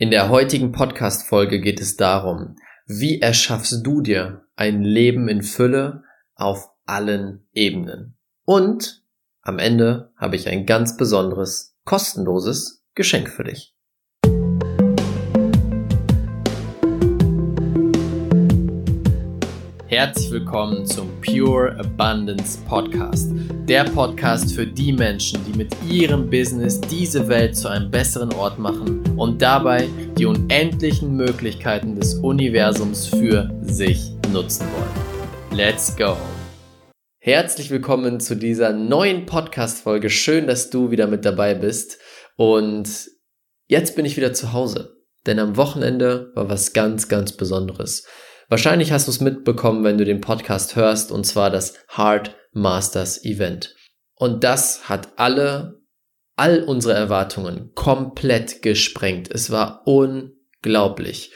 In der heutigen Podcast-Folge geht es darum, wie erschaffst du dir ein Leben in Fülle auf allen Ebenen? Und am Ende habe ich ein ganz besonderes, kostenloses Geschenk für dich. Herzlich willkommen zum Pure Abundance Podcast. Der Podcast für die Menschen, die mit ihrem Business diese Welt zu einem besseren Ort machen und dabei die unendlichen Möglichkeiten des Universums für sich nutzen wollen. Let's go! Herzlich willkommen zu dieser neuen Podcast-Folge. Schön, dass du wieder mit dabei bist. Und jetzt bin ich wieder zu Hause. Denn am Wochenende war was ganz, ganz Besonderes. Wahrscheinlich hast du es mitbekommen, wenn du den Podcast hörst, und zwar das Heart Masters Event. Und das hat alle, all unsere Erwartungen komplett gesprengt. Es war unglaublich.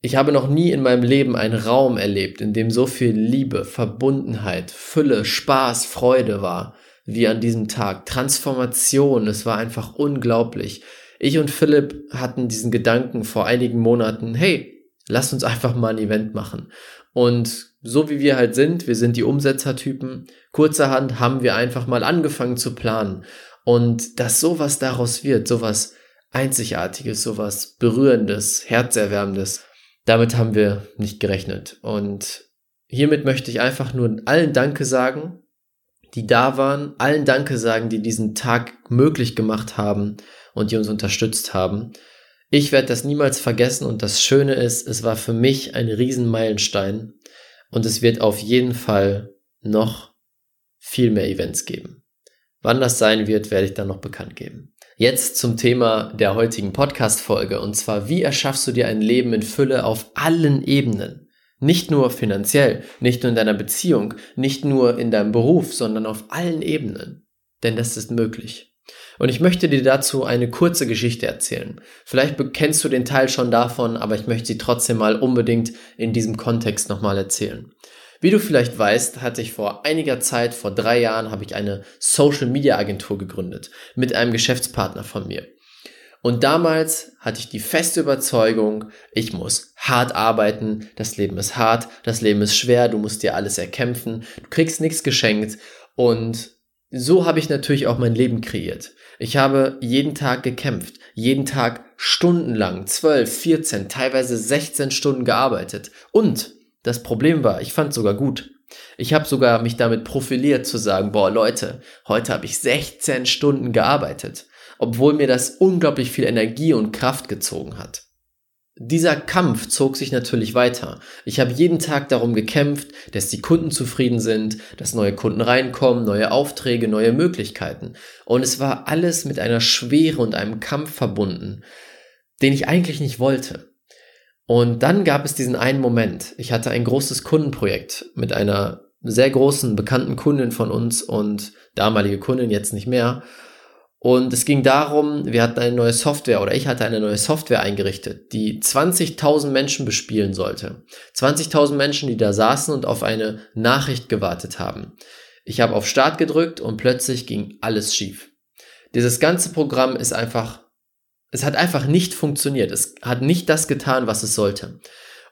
Ich habe noch nie in meinem Leben einen Raum erlebt, in dem so viel Liebe, Verbundenheit, Fülle, Spaß, Freude war, wie an diesem Tag. Transformation, es war einfach unglaublich. Ich und Philipp hatten diesen Gedanken vor einigen Monaten, hey, Lasst uns einfach mal ein Event machen. Und so wie wir halt sind, wir sind die Umsetzertypen, kurzerhand haben wir einfach mal angefangen zu planen. Und dass sowas daraus wird, sowas Einzigartiges, sowas Berührendes, Herzerwärmendes, damit haben wir nicht gerechnet. Und hiermit möchte ich einfach nur allen Danke sagen, die da waren, allen Danke sagen, die diesen Tag möglich gemacht haben und die uns unterstützt haben. Ich werde das niemals vergessen und das Schöne ist, es war für mich ein Riesenmeilenstein und es wird auf jeden Fall noch viel mehr Events geben. Wann das sein wird, werde ich dann noch bekannt geben. Jetzt zum Thema der heutigen Podcast-Folge und zwar, wie erschaffst du dir ein Leben in Fülle auf allen Ebenen? Nicht nur finanziell, nicht nur in deiner Beziehung, nicht nur in deinem Beruf, sondern auf allen Ebenen. Denn das ist möglich. Und ich möchte dir dazu eine kurze Geschichte erzählen. Vielleicht kennst du den Teil schon davon, aber ich möchte sie trotzdem mal unbedingt in diesem Kontext nochmal erzählen. Wie du vielleicht weißt, hatte ich vor einiger Zeit, vor drei Jahren, habe ich eine Social Media Agentur gegründet mit einem Geschäftspartner von mir. Und damals hatte ich die feste Überzeugung, ich muss hart arbeiten, das Leben ist hart, das Leben ist schwer, du musst dir alles erkämpfen, du kriegst nichts geschenkt und so habe ich natürlich auch mein Leben kreiert. Ich habe jeden Tag gekämpft, jeden Tag stundenlang, 12, 14, teilweise 16 Stunden gearbeitet. Und das Problem war, ich fand sogar gut. Ich habe sogar mich damit profiliert zu sagen, boah Leute, heute habe ich 16 Stunden gearbeitet, obwohl mir das unglaublich viel Energie und Kraft gezogen hat dieser Kampf zog sich natürlich weiter. Ich habe jeden Tag darum gekämpft, dass die Kunden zufrieden sind, dass neue Kunden reinkommen, neue Aufträge, neue Möglichkeiten. Und es war alles mit einer Schwere und einem Kampf verbunden, den ich eigentlich nicht wollte. Und dann gab es diesen einen Moment. Ich hatte ein großes Kundenprojekt mit einer sehr großen, bekannten Kundin von uns und damalige Kundin jetzt nicht mehr. Und es ging darum, wir hatten eine neue Software oder ich hatte eine neue Software eingerichtet, die 20.000 Menschen bespielen sollte. 20.000 Menschen, die da saßen und auf eine Nachricht gewartet haben. Ich habe auf Start gedrückt und plötzlich ging alles schief. Dieses ganze Programm ist einfach, es hat einfach nicht funktioniert. Es hat nicht das getan, was es sollte.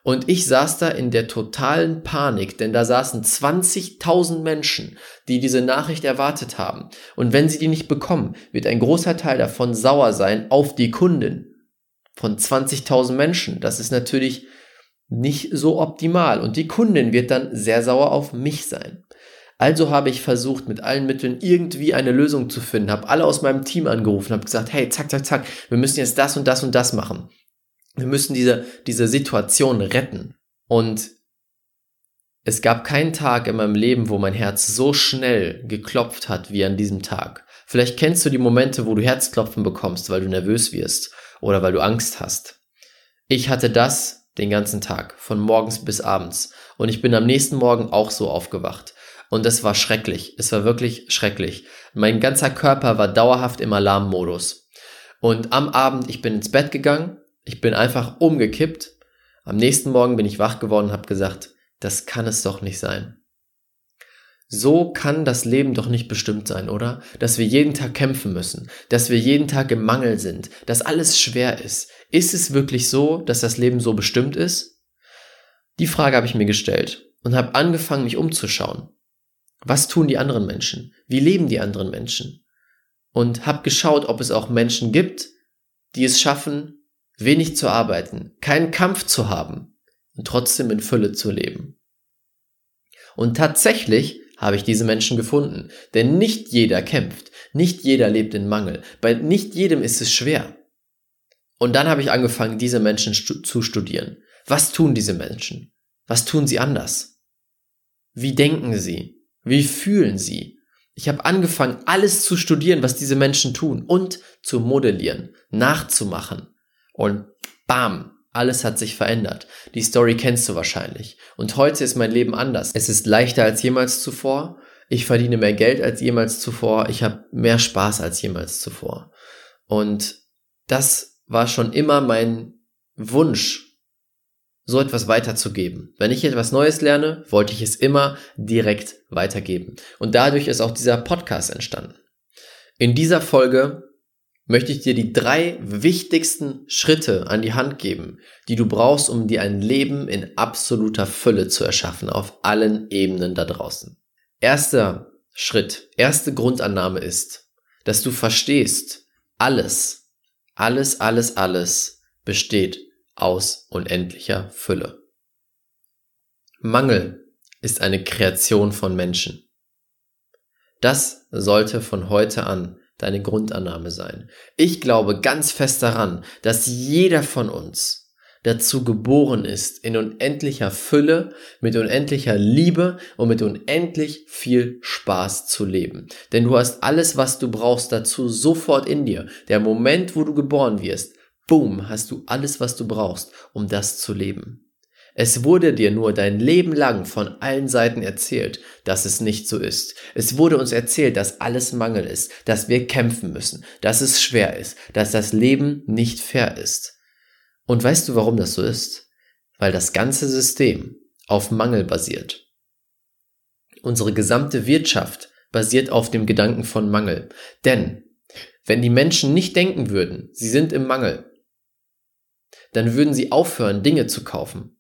Und ich saß da in der totalen Panik, denn da saßen 20.000 Menschen, die diese Nachricht erwartet haben. Und wenn sie die nicht bekommen, wird ein großer Teil davon sauer sein auf die Kundin. Von 20.000 Menschen. Das ist natürlich nicht so optimal. Und die Kundin wird dann sehr sauer auf mich sein. Also habe ich versucht, mit allen Mitteln irgendwie eine Lösung zu finden, habe alle aus meinem Team angerufen, habe gesagt, hey, zack, zack, zack, wir müssen jetzt das und das und das machen. Wir müssen diese, diese Situation retten. Und es gab keinen Tag in meinem Leben, wo mein Herz so schnell geklopft hat wie an diesem Tag. Vielleicht kennst du die Momente, wo du Herzklopfen bekommst, weil du nervös wirst oder weil du Angst hast. Ich hatte das den ganzen Tag, von morgens bis abends. Und ich bin am nächsten Morgen auch so aufgewacht. Und es war schrecklich. Es war wirklich schrecklich. Mein ganzer Körper war dauerhaft im Alarmmodus. Und am Abend, ich bin ins Bett gegangen ich bin einfach umgekippt. Am nächsten Morgen bin ich wach geworden und habe gesagt, das kann es doch nicht sein. so kann das Leben doch nicht bestimmt sein, oder? Dass wir jeden Tag kämpfen müssen, dass wir jeden Tag im Mangel sind, dass alles schwer ist. Ist es wirklich so, dass das Leben so bestimmt ist? Die Frage habe ich mir gestellt und habe angefangen, mich umzuschauen. Was tun die anderen Menschen? Wie leben die anderen Menschen? Und habe geschaut, ob es auch Menschen gibt, die es schaffen, wenig zu arbeiten, keinen Kampf zu haben und trotzdem in Fülle zu leben. Und tatsächlich habe ich diese Menschen gefunden. Denn nicht jeder kämpft, nicht jeder lebt in Mangel, bei nicht jedem ist es schwer. Und dann habe ich angefangen, diese Menschen stu zu studieren. Was tun diese Menschen? Was tun sie anders? Wie denken sie? Wie fühlen sie? Ich habe angefangen, alles zu studieren, was diese Menschen tun und zu modellieren, nachzumachen. Und bam, alles hat sich verändert. Die Story kennst du wahrscheinlich. Und heute ist mein Leben anders. Es ist leichter als jemals zuvor. Ich verdiene mehr Geld als jemals zuvor. Ich habe mehr Spaß als jemals zuvor. Und das war schon immer mein Wunsch, so etwas weiterzugeben. Wenn ich etwas Neues lerne, wollte ich es immer direkt weitergeben. Und dadurch ist auch dieser Podcast entstanden. In dieser Folge möchte ich dir die drei wichtigsten Schritte an die Hand geben, die du brauchst, um dir ein Leben in absoluter Fülle zu erschaffen, auf allen Ebenen da draußen. Erster Schritt, erste Grundannahme ist, dass du verstehst, alles, alles, alles, alles besteht aus unendlicher Fülle. Mangel ist eine Kreation von Menschen. Das sollte von heute an deine Grundannahme sein. Ich glaube ganz fest daran, dass jeder von uns dazu geboren ist, in unendlicher Fülle, mit unendlicher Liebe und mit unendlich viel Spaß zu leben. Denn du hast alles, was du brauchst dazu sofort in dir. Der Moment, wo du geboren wirst, boom, hast du alles, was du brauchst, um das zu leben. Es wurde dir nur dein Leben lang von allen Seiten erzählt, dass es nicht so ist. Es wurde uns erzählt, dass alles Mangel ist, dass wir kämpfen müssen, dass es schwer ist, dass das Leben nicht fair ist. Und weißt du, warum das so ist? Weil das ganze System auf Mangel basiert. Unsere gesamte Wirtschaft basiert auf dem Gedanken von Mangel. Denn wenn die Menschen nicht denken würden, sie sind im Mangel, dann würden sie aufhören, Dinge zu kaufen.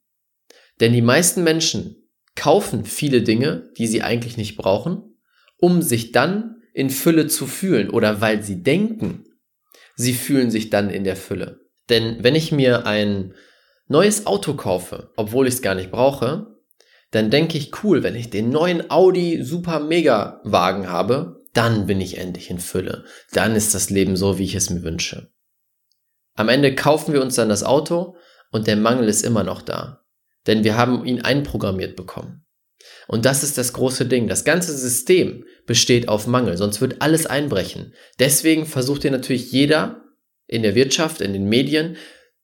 Denn die meisten Menschen kaufen viele Dinge, die sie eigentlich nicht brauchen, um sich dann in Fülle zu fühlen oder weil sie denken, sie fühlen sich dann in der Fülle. Denn wenn ich mir ein neues Auto kaufe, obwohl ich es gar nicht brauche, dann denke ich, cool, wenn ich den neuen Audi Super Mega Wagen habe, dann bin ich endlich in Fülle. Dann ist das Leben so, wie ich es mir wünsche. Am Ende kaufen wir uns dann das Auto und der Mangel ist immer noch da. Denn wir haben ihn einprogrammiert bekommen. Und das ist das große Ding. Das ganze System besteht auf Mangel, sonst wird alles einbrechen. Deswegen versucht dir natürlich jeder in der Wirtschaft, in den Medien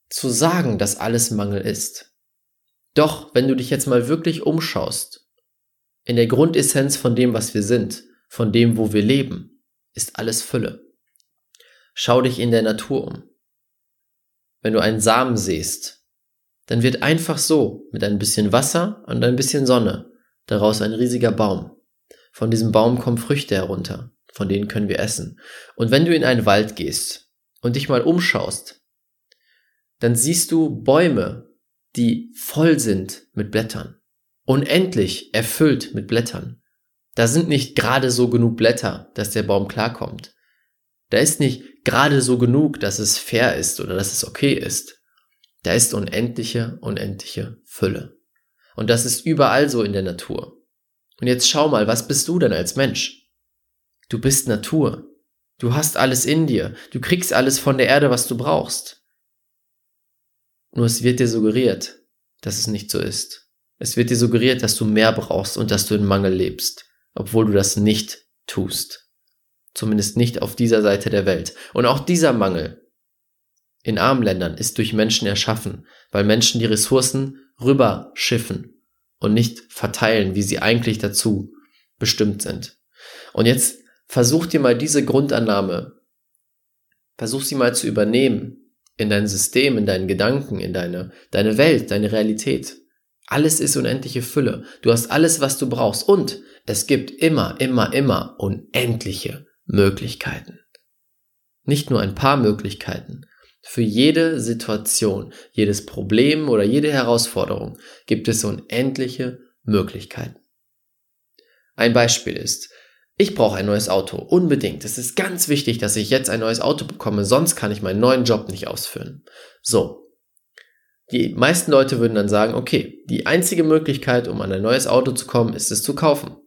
zu sagen, dass alles Mangel ist. Doch, wenn du dich jetzt mal wirklich umschaust, in der Grundessenz von dem, was wir sind, von dem, wo wir leben, ist alles Fülle. Schau dich in der Natur um. Wenn du einen Samen siehst, dann wird einfach so mit ein bisschen Wasser und ein bisschen Sonne daraus ein riesiger Baum. Von diesem Baum kommen Früchte herunter, von denen können wir essen. Und wenn du in einen Wald gehst und dich mal umschaust, dann siehst du Bäume, die voll sind mit Blättern. Unendlich erfüllt mit Blättern. Da sind nicht gerade so genug Blätter, dass der Baum klarkommt. Da ist nicht gerade so genug, dass es fair ist oder dass es okay ist. Da ist unendliche, unendliche Fülle. Und das ist überall so in der Natur. Und jetzt schau mal, was bist du denn als Mensch? Du bist Natur. Du hast alles in dir. Du kriegst alles von der Erde, was du brauchst. Nur es wird dir suggeriert, dass es nicht so ist. Es wird dir suggeriert, dass du mehr brauchst und dass du in Mangel lebst, obwohl du das nicht tust. Zumindest nicht auf dieser Seite der Welt. Und auch dieser Mangel in armen Ländern ist durch Menschen erschaffen, weil Menschen die Ressourcen rüberschiffen und nicht verteilen, wie sie eigentlich dazu bestimmt sind. Und jetzt versuch dir mal diese Grundannahme, versuch sie mal zu übernehmen in dein System, in deinen Gedanken, in deine, deine Welt, deine Realität. Alles ist unendliche Fülle. Du hast alles, was du brauchst. Und Es gibt immer, immer, immer unendliche Möglichkeiten. Nicht nur ein paar Möglichkeiten. Für jede Situation, jedes Problem oder jede Herausforderung gibt es unendliche Möglichkeiten. Ein Beispiel ist, ich brauche ein neues Auto, unbedingt. Es ist ganz wichtig, dass ich jetzt ein neues Auto bekomme, sonst kann ich meinen neuen Job nicht ausführen. So. Die meisten Leute würden dann sagen, okay, die einzige Möglichkeit, um an ein neues Auto zu kommen, ist es zu kaufen.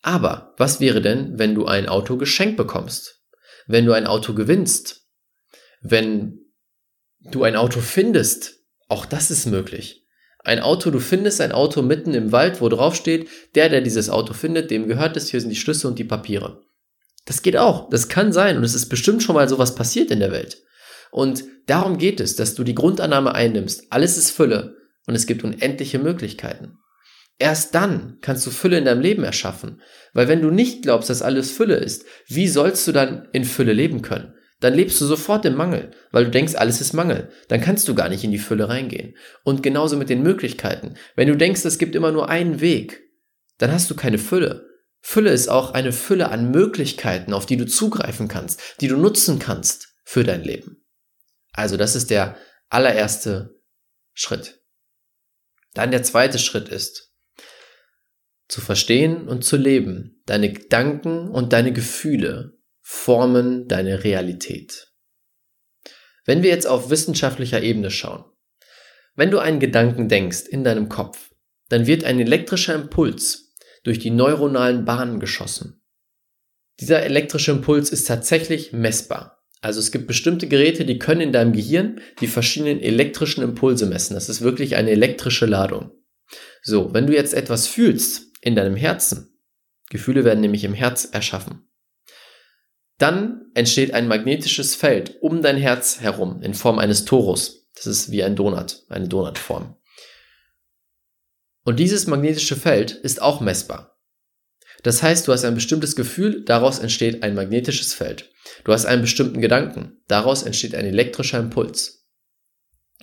Aber was wäre denn, wenn du ein Auto geschenkt bekommst? Wenn du ein Auto gewinnst? Wenn du ein Auto findest? Auch das ist möglich. Ein Auto, du findest ein Auto mitten im Wald, wo drauf steht, der, der dieses Auto findet, dem gehört es, hier sind die Schlüssel und die Papiere. Das geht auch, das kann sein und es ist bestimmt schon mal sowas passiert in der Welt. Und darum geht es, dass du die Grundannahme einnimmst, alles ist Fülle und es gibt unendliche Möglichkeiten. Erst dann kannst du Fülle in deinem Leben erschaffen. Weil wenn du nicht glaubst, dass alles Fülle ist, wie sollst du dann in Fülle leben können? Dann lebst du sofort im Mangel, weil du denkst, alles ist Mangel. Dann kannst du gar nicht in die Fülle reingehen. Und genauso mit den Möglichkeiten. Wenn du denkst, es gibt immer nur einen Weg, dann hast du keine Fülle. Fülle ist auch eine Fülle an Möglichkeiten, auf die du zugreifen kannst, die du nutzen kannst für dein Leben. Also das ist der allererste Schritt. Dann der zweite Schritt ist, zu verstehen und zu leben. Deine Gedanken und deine Gefühle formen deine Realität. Wenn wir jetzt auf wissenschaftlicher Ebene schauen, wenn du einen Gedanken denkst in deinem Kopf, dann wird ein elektrischer Impuls durch die neuronalen Bahnen geschossen. Dieser elektrische Impuls ist tatsächlich messbar. Also es gibt bestimmte Geräte, die können in deinem Gehirn die verschiedenen elektrischen Impulse messen. Das ist wirklich eine elektrische Ladung. So, wenn du jetzt etwas fühlst, in deinem Herzen. Gefühle werden nämlich im Herz erschaffen. Dann entsteht ein magnetisches Feld um dein Herz herum in Form eines Torus. Das ist wie ein Donut, eine Donutform. Und dieses magnetische Feld ist auch messbar. Das heißt, du hast ein bestimmtes Gefühl, daraus entsteht ein magnetisches Feld. Du hast einen bestimmten Gedanken, daraus entsteht ein elektrischer Impuls.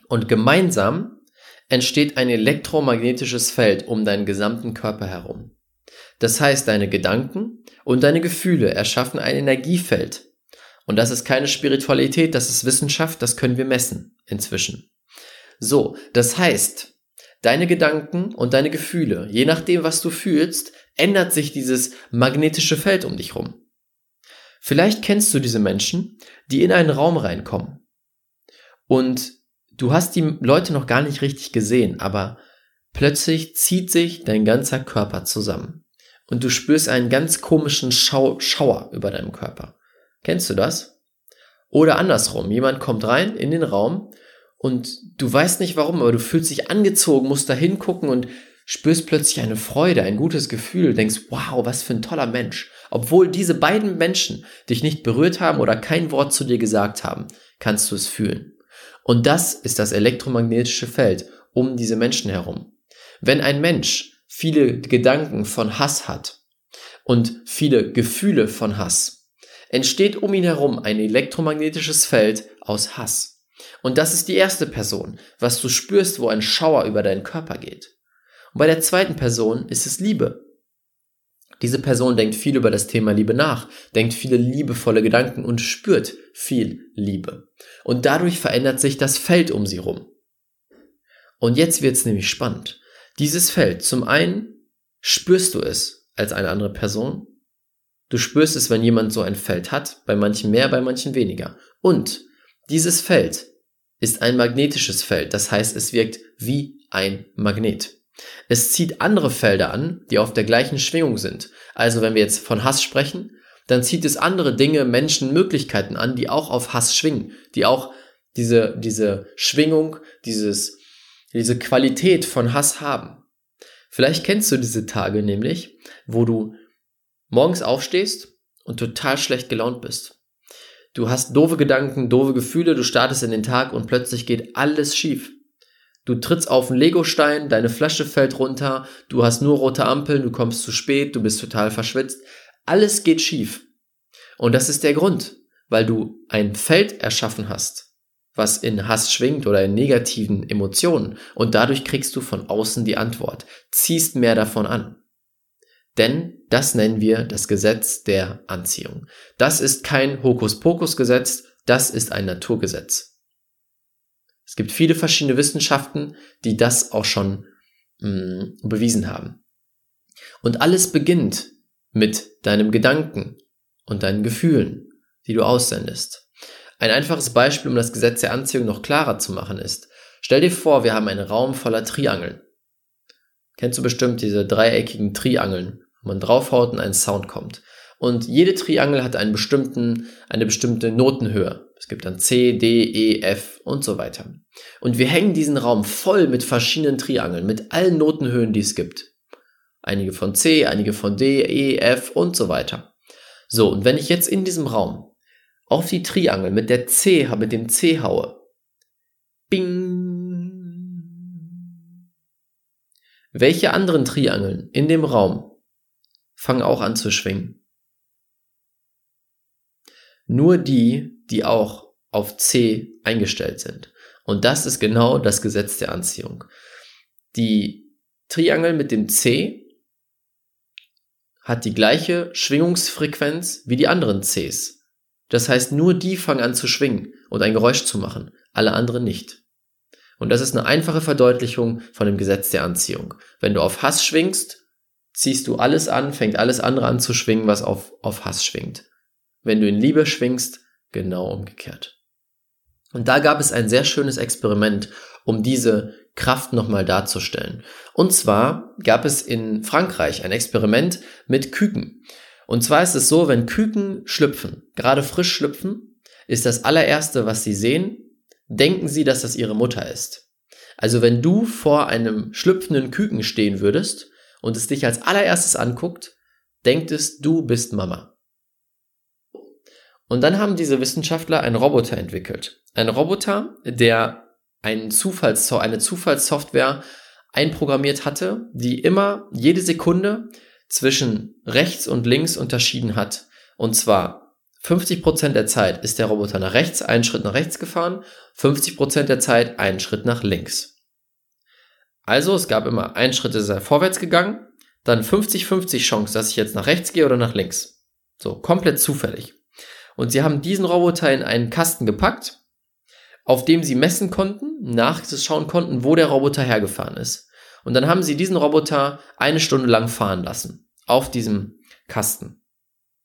Und gemeinsam entsteht ein elektromagnetisches Feld um deinen gesamten Körper herum. Das heißt, deine Gedanken und deine Gefühle erschaffen ein Energiefeld. Und das ist keine Spiritualität, das ist Wissenschaft, das können wir messen inzwischen. So, das heißt, deine Gedanken und deine Gefühle, je nachdem, was du fühlst, ändert sich dieses magnetische Feld um dich rum. Vielleicht kennst du diese Menschen, die in einen Raum reinkommen und du hast die Leute noch gar nicht richtig gesehen, aber plötzlich zieht sich dein ganzer Körper zusammen. Und du spürst einen ganz komischen Schau Schauer über deinem Körper. Kennst du das? Oder andersrum, jemand kommt rein in den Raum und du weißt nicht warum, aber du fühlst dich angezogen, musst da hingucken und spürst plötzlich eine Freude, ein gutes Gefühl, denkst, wow, was für ein toller Mensch. Obwohl diese beiden Menschen dich nicht berührt haben oder kein Wort zu dir gesagt haben, kannst du es fühlen. Und das ist das elektromagnetische Feld um diese Menschen herum. Wenn ein Mensch viele Gedanken von Hass hat und viele Gefühle von Hass, entsteht um ihn herum ein elektromagnetisches Feld aus Hass. Und das ist die erste Person, was du spürst, wo ein Schauer über deinen Körper geht. Und bei der zweiten Person ist es Liebe. Diese Person denkt viel über das Thema Liebe nach, denkt viele liebevolle Gedanken und spürt viel Liebe. Und dadurch verändert sich das Feld um sie rum. Und jetzt wird's nämlich spannend. Dieses Feld, zum einen spürst du es als eine andere Person. Du spürst es, wenn jemand so ein Feld hat, bei manchen mehr, bei manchen weniger. Und dieses Feld ist ein magnetisches Feld, das heißt, es wirkt wie ein Magnet. Es zieht andere Felder an, die auf der gleichen Schwingung sind. Also wenn wir jetzt von Hass sprechen, dann zieht es andere Dinge, Menschen, Möglichkeiten an, die auch auf Hass schwingen, die auch diese, diese Schwingung, dieses, diese Qualität von Hass haben. Vielleicht kennst du diese Tage nämlich, wo du morgens aufstehst und total schlecht gelaunt bist. Du hast doofe Gedanken, doofe Gefühle, du startest in den Tag und plötzlich geht alles schief. Du trittst auf einen Legostein, deine Flasche fällt runter, du hast nur rote Ampeln, du kommst zu spät, du bist total verschwitzt. Alles geht schief. Und das ist der Grund, weil du ein Feld erschaffen hast, was in Hass schwingt oder in negativen Emotionen. Und dadurch kriegst du von außen die Antwort, ziehst mehr davon an. Denn das nennen wir das Gesetz der Anziehung. Das ist kein Hokuspokus-Gesetz, das ist ein Naturgesetz. Es gibt viele verschiedene Wissenschaften, die das auch schon mh, mm, bewiesen haben. Und alles beginnt mit deinem Gedanken und deinen Gefühlen, die du aussendest. Ein einfaches Beispiel, um das Gesetz der Anziehung noch klarer zu machen, ist, stell dir vor, wir haben einen Raum voller Triangeln. Kennst du bestimmt diese dreieckigen Triangeln, wo man draufhaut und ein Sound kommt. Und jede Triangel hat einen bestimmten, eine bestimmte Notenhöhe. Es gibt dann C, D, E, F und so weiter. Und wir hängen diesen Raum voll mit verschiedenen Triangeln, mit allen Notenhöhen, die es gibt. Einige von C, einige von D, E, F und so weiter. So, und wenn ich jetzt in diesem Raum auf die Triangel mit der C, mit dem C haue, bing, welche anderen Triangeln in dem Raum fangen auch an zu schwingen? Nur die, die auch auf C eingestellt sind. Und das ist genau das Gesetz der Anziehung. Die Triangel mit dem C hat die gleiche Schwingungsfrequenz wie die anderen Cs. Das heißt, nur die fangen an zu schwingen und ein Geräusch zu machen, alle anderen nicht. Und das ist eine einfache Verdeutlichung von dem Gesetz der Anziehung. Wenn du auf Hass schwingst, ziehst du alles an, fängt alles andere an zu schwingen, was auf, auf Hass schwingt. Wenn du in Liebe schwingst, genau umgekehrt. Und da gab es ein sehr schönes Experiment, um diese Kraft nochmal darzustellen. Und zwar gab es in Frankreich ein Experiment mit Küken. Und zwar ist es so, wenn Küken schlüpfen, gerade frisch schlüpfen, ist das allererste, was sie sehen, denken sie, dass das ihre Mutter ist. Also wenn du vor einem schlüpfenden Küken stehen würdest und es dich als allererstes anguckt, denkt es, du bist Mama. Und dann haben diese Wissenschaftler einen Roboter entwickelt. Ein Roboter, der einen Zufalls eine Zufallssoftware einprogrammiert hatte, die immer jede Sekunde zwischen rechts und links unterschieden hat. Und zwar 50% der Zeit ist der Roboter nach rechts, einen Schritt nach rechts gefahren, 50% der Zeit einen Schritt nach links. Also es gab immer einen Schritt, ist er vorwärts gegangen, dann 50-50 Chance, dass ich jetzt nach rechts gehe oder nach links. So, komplett zufällig. Und sie haben diesen Roboter in einen Kasten gepackt auf dem sie messen konnten, nachschauen konnten, wo der Roboter hergefahren ist. Und dann haben sie diesen Roboter eine Stunde lang fahren lassen auf diesem Kasten.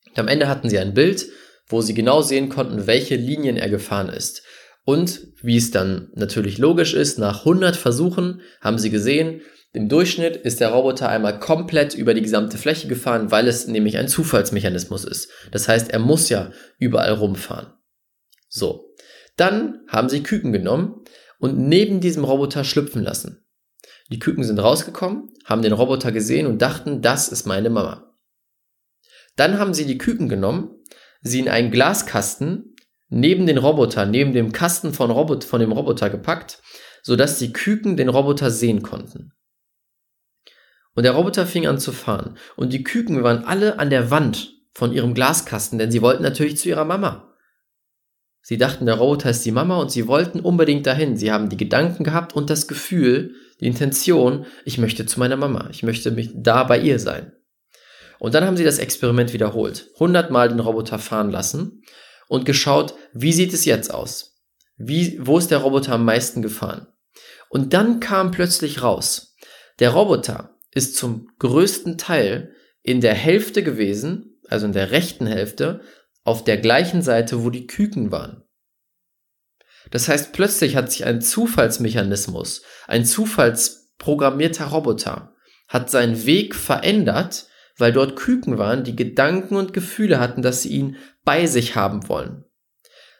Und am Ende hatten sie ein Bild, wo sie genau sehen konnten, welche Linien er gefahren ist. Und wie es dann natürlich logisch ist, nach 100 Versuchen haben sie gesehen, im Durchschnitt ist der Roboter einmal komplett über die gesamte Fläche gefahren, weil es nämlich ein Zufallsmechanismus ist. Das heißt, er muss ja überall rumfahren. So. Dann haben sie Küken genommen und neben diesem Roboter schlüpfen lassen. Die Küken sind rausgekommen, haben den Roboter gesehen und dachten, das ist meine Mama. Dann haben sie die Küken genommen, sie in einen Glaskasten neben den Roboter, neben dem Kasten von, Robot, von dem Roboter gepackt, sodass die Küken den Roboter sehen konnten. Und der Roboter fing an zu fahren. Und die Küken waren alle an der Wand von ihrem Glaskasten, denn sie wollten natürlich zu ihrer Mama. Sie dachten, der Roboter ist die Mama und sie wollten unbedingt dahin. Sie haben die Gedanken gehabt und das Gefühl, die Intention, ich möchte zu meiner Mama, ich möchte mich da bei ihr sein. Und dann haben sie das Experiment wiederholt, hundertmal den Roboter fahren lassen und geschaut, wie sieht es jetzt aus? Wie, wo ist der Roboter am meisten gefahren? Und dann kam plötzlich raus, der Roboter ist zum größten Teil in der Hälfte gewesen, also in der rechten Hälfte, auf der gleichen Seite, wo die Küken waren. Das heißt, plötzlich hat sich ein Zufallsmechanismus, ein zufallsprogrammierter Roboter, hat seinen Weg verändert, weil dort Küken waren, die Gedanken und Gefühle hatten, dass sie ihn bei sich haben wollen.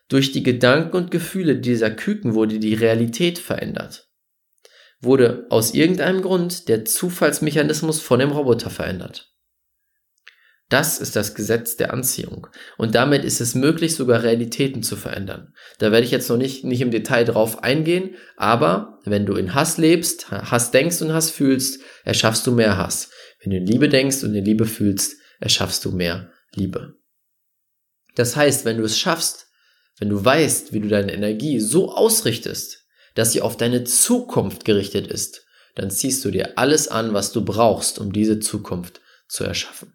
Durch die Gedanken und Gefühle dieser Küken wurde die Realität verändert. Wurde aus irgendeinem Grund der Zufallsmechanismus von dem Roboter verändert. Das ist das Gesetz der Anziehung. Und damit ist es möglich, sogar Realitäten zu verändern. Da werde ich jetzt noch nicht, nicht im Detail drauf eingehen, aber wenn du in Hass lebst, Hass denkst und Hass fühlst, erschaffst du mehr Hass. Wenn du in Liebe denkst und in Liebe fühlst, erschaffst du mehr Liebe. Das heißt, wenn du es schaffst, wenn du weißt, wie du deine Energie so ausrichtest, dass sie auf deine Zukunft gerichtet ist, dann ziehst du dir alles an, was du brauchst, um diese Zukunft zu erschaffen.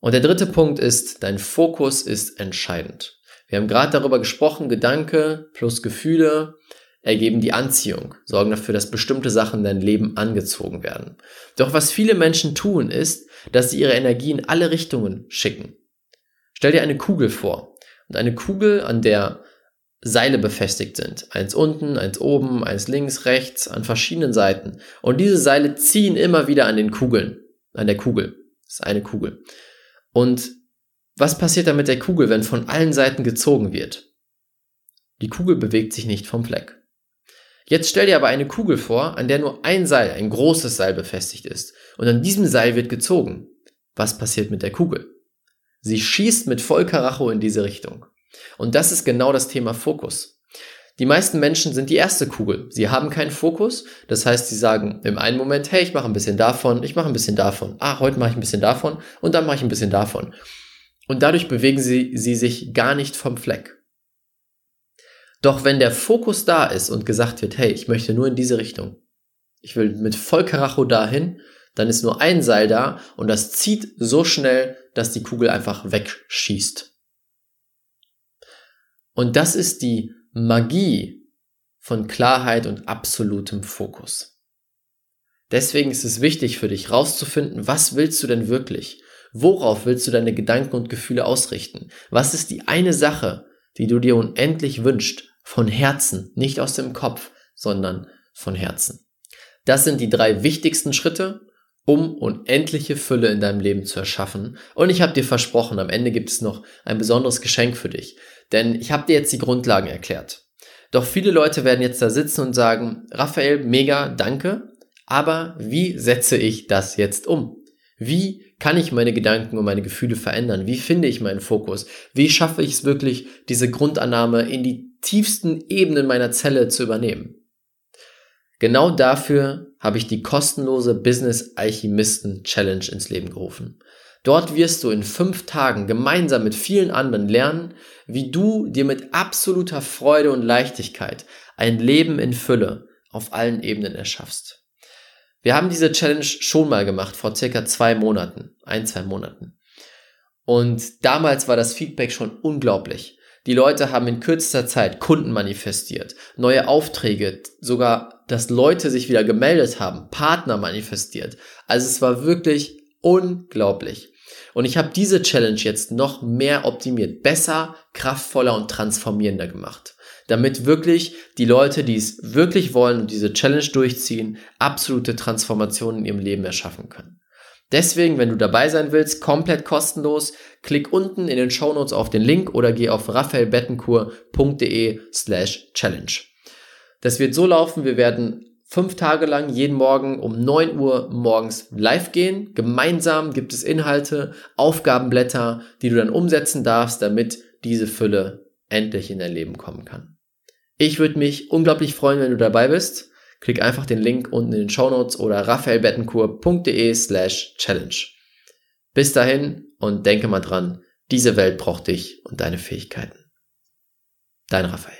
Und der dritte Punkt ist, dein Fokus ist entscheidend. Wir haben gerade darüber gesprochen, Gedanke plus Gefühle ergeben die Anziehung, sorgen dafür, dass bestimmte Sachen in dein Leben angezogen werden. Doch was viele Menschen tun, ist, dass sie ihre Energie in alle Richtungen schicken. Stell dir eine Kugel vor und eine Kugel, an der Seile befestigt sind. Eins unten, eins oben, eins links, rechts, an verschiedenen Seiten. Und diese Seile ziehen immer wieder an den Kugeln, an der Kugel. Das ist eine Kugel. Und was passiert dann mit der Kugel, wenn von allen Seiten gezogen wird? Die Kugel bewegt sich nicht vom Fleck. Jetzt stell dir aber eine Kugel vor, an der nur ein Seil, ein großes Seil befestigt ist. Und an diesem Seil wird gezogen. Was passiert mit der Kugel? Sie schießt mit Vollkaracho in diese Richtung. Und das ist genau das Thema Fokus. Die meisten Menschen sind die erste Kugel. Sie haben keinen Fokus. Das heißt, sie sagen im einen Moment, hey, ich mache ein bisschen davon, ich mache ein bisschen davon. Ah, heute mache ich ein bisschen davon und dann mache ich ein bisschen davon. Und dadurch bewegen sie, sie sich gar nicht vom Fleck. Doch wenn der Fokus da ist und gesagt wird, hey, ich möchte nur in diese Richtung, ich will mit Vollkaracho dahin, dann ist nur ein Seil da und das zieht so schnell, dass die Kugel einfach wegschießt. Und das ist die Magie von Klarheit und absolutem Fokus. Deswegen ist es wichtig für dich rauszufinden, was willst du denn wirklich? Worauf willst du deine Gedanken und Gefühle ausrichten? Was ist die eine Sache, die du dir unendlich wünschst, von Herzen, nicht aus dem Kopf, sondern von Herzen? Das sind die drei wichtigsten Schritte, um unendliche Fülle in deinem Leben zu erschaffen. Und ich habe dir versprochen, am Ende gibt es noch ein besonderes Geschenk für dich. Denn ich habe dir jetzt die Grundlagen erklärt. Doch viele Leute werden jetzt da sitzen und sagen, Raphael, mega, danke, aber wie setze ich das jetzt um? Wie kann ich meine Gedanken und meine Gefühle verändern? Wie finde ich meinen Fokus? Wie schaffe ich es wirklich, diese Grundannahme in die tiefsten Ebenen meiner Zelle zu übernehmen? Genau dafür habe ich die kostenlose Business Alchemisten Challenge ins Leben gerufen. Dort wirst du in fünf Tagen gemeinsam mit vielen anderen lernen, wie du dir mit absoluter Freude und Leichtigkeit ein Leben in Fülle auf allen Ebenen erschaffst. Wir haben diese Challenge schon mal gemacht, vor circa zwei Monaten, ein, zwei Monaten. Und damals war das Feedback schon unglaublich. Die Leute haben in kürzester Zeit Kunden manifestiert, neue Aufträge, sogar, dass Leute sich wieder gemeldet haben, Partner manifestiert. Also es war wirklich unglaublich. Und ich habe diese Challenge jetzt noch mehr optimiert, besser, kraftvoller und transformierender gemacht. Damit wirklich die Leute, die es wirklich wollen und diese Challenge durchziehen, absolute Transformationen in ihrem Leben erschaffen können. Deswegen, wenn du dabei sein willst, komplett kostenlos, klick unten in den Show Notes auf den Link oder geh auf raphaelbettenkur.de slash challenge. Das wird so laufen, wir werden fünf Tage lang jeden Morgen um 9 Uhr morgens live gehen. Gemeinsam gibt es Inhalte, Aufgabenblätter, die du dann umsetzen darfst, damit diese Fülle endlich in dein Leben kommen kann. Ich würde mich unglaublich freuen, wenn du dabei bist. Klick einfach den Link unten in den Show Notes oder raphaelbettenkur.de slash challenge. Bis dahin und denke mal dran, diese Welt braucht dich und deine Fähigkeiten. Dein Raphael.